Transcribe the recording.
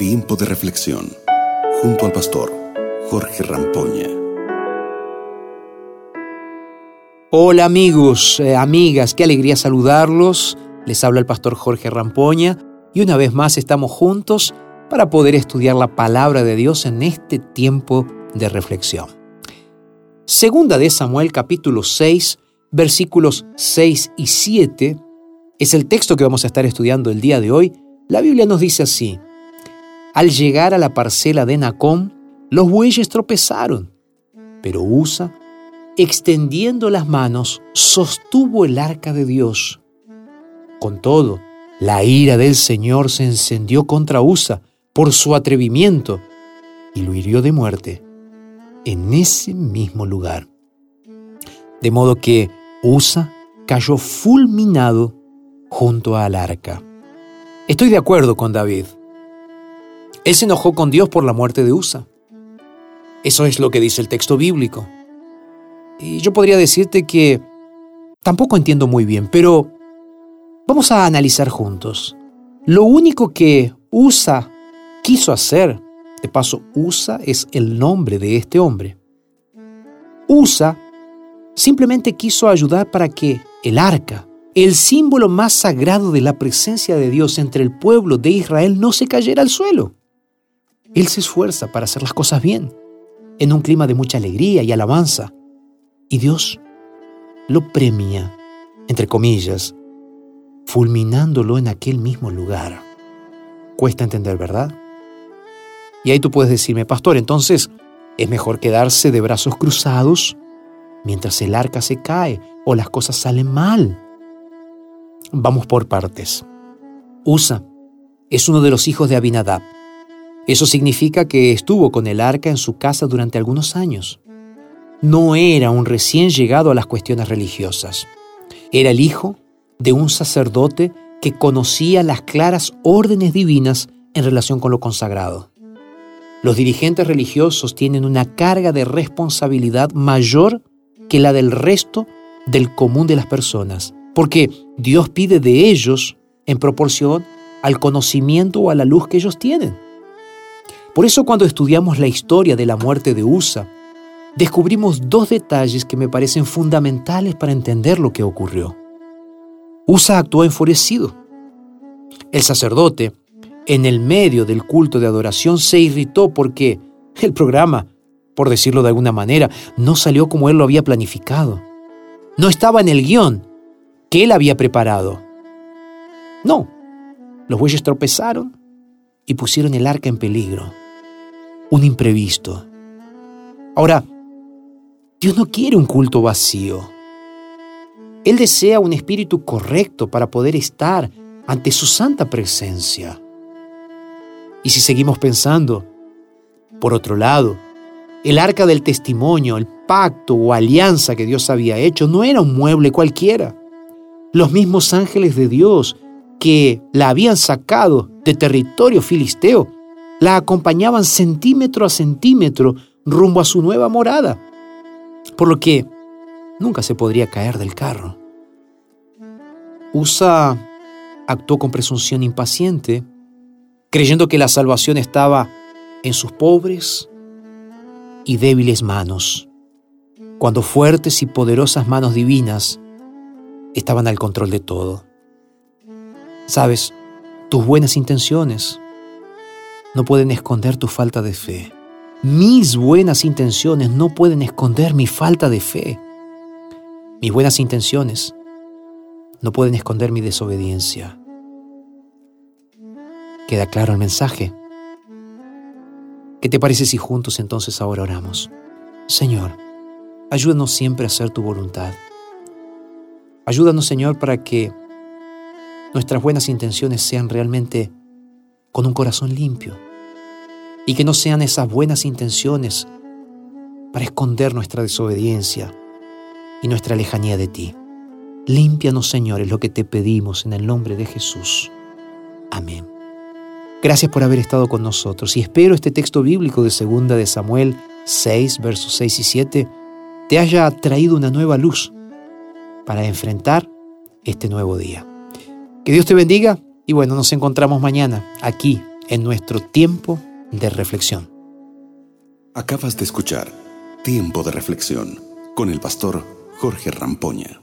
Tiempo de reflexión junto al pastor Jorge Rampoña. Hola amigos, eh, amigas, qué alegría saludarlos. Les habla el pastor Jorge Rampoña y una vez más estamos juntos para poder estudiar la palabra de Dios en este tiempo de reflexión. Segunda de Samuel capítulo 6, versículos 6 y 7 es el texto que vamos a estar estudiando el día de hoy. La Biblia nos dice así, al llegar a la parcela de Nacón, los bueyes tropezaron, pero Usa, extendiendo las manos, sostuvo el arca de Dios. Con todo, la ira del Señor se encendió contra Usa por su atrevimiento y lo hirió de muerte en ese mismo lugar. De modo que Usa cayó fulminado junto al arca. Estoy de acuerdo con David. Él se enojó con Dios por la muerte de Usa. Eso es lo que dice el texto bíblico. Y yo podría decirte que tampoco entiendo muy bien, pero vamos a analizar juntos. Lo único que Usa quiso hacer, de paso, Usa es el nombre de este hombre. Usa simplemente quiso ayudar para que el arca, el símbolo más sagrado de la presencia de Dios entre el pueblo de Israel, no se cayera al suelo. Él se esfuerza para hacer las cosas bien, en un clima de mucha alegría y alabanza. Y Dios lo premia, entre comillas, fulminándolo en aquel mismo lugar. Cuesta entender, ¿verdad? Y ahí tú puedes decirme, pastor, entonces es mejor quedarse de brazos cruzados mientras el arca se cae o las cosas salen mal. Vamos por partes. Usa es uno de los hijos de Abinadab eso significa que estuvo con el arca en su casa durante algunos años. No era un recién llegado a las cuestiones religiosas. Era el hijo de un sacerdote que conocía las claras órdenes divinas en relación con lo consagrado. Los dirigentes religiosos tienen una carga de responsabilidad mayor que la del resto del común de las personas, porque Dios pide de ellos en proporción al conocimiento o a la luz que ellos tienen. Por eso cuando estudiamos la historia de la muerte de Usa, descubrimos dos detalles que me parecen fundamentales para entender lo que ocurrió. Usa actuó enfurecido. El sacerdote, en el medio del culto de adoración, se irritó porque el programa, por decirlo de alguna manera, no salió como él lo había planificado. No estaba en el guion que él había preparado. No, los bueyes tropezaron y pusieron el arca en peligro un imprevisto. Ahora, Dios no quiere un culto vacío. Él desea un espíritu correcto para poder estar ante su santa presencia. Y si seguimos pensando, por otro lado, el arca del testimonio, el pacto o alianza que Dios había hecho no era un mueble cualquiera. Los mismos ángeles de Dios que la habían sacado de territorio filisteo la acompañaban centímetro a centímetro rumbo a su nueva morada, por lo que nunca se podría caer del carro. Usa actuó con presunción impaciente, creyendo que la salvación estaba en sus pobres y débiles manos, cuando fuertes y poderosas manos divinas estaban al control de todo. Sabes, tus buenas intenciones, no pueden esconder tu falta de fe. Mis buenas intenciones no pueden esconder mi falta de fe. Mis buenas intenciones no pueden esconder mi desobediencia. ¿Queda claro el mensaje? ¿Qué te parece si juntos entonces ahora oramos? Señor, ayúdanos siempre a hacer tu voluntad. Ayúdanos, Señor, para que nuestras buenas intenciones sean realmente con un corazón limpio y que no sean esas buenas intenciones para esconder nuestra desobediencia y nuestra lejanía de ti. Límpianos, Señor, es lo que te pedimos en el nombre de Jesús. Amén. Gracias por haber estado con nosotros y espero este texto bíblico de 2 de Samuel 6, versos 6 y 7 te haya traído una nueva luz para enfrentar este nuevo día. Que Dios te bendiga y bueno, nos encontramos mañana aquí en nuestro tiempo de reflexión. Acabas de escuchar Tiempo de Reflexión con el pastor Jorge Rampoña.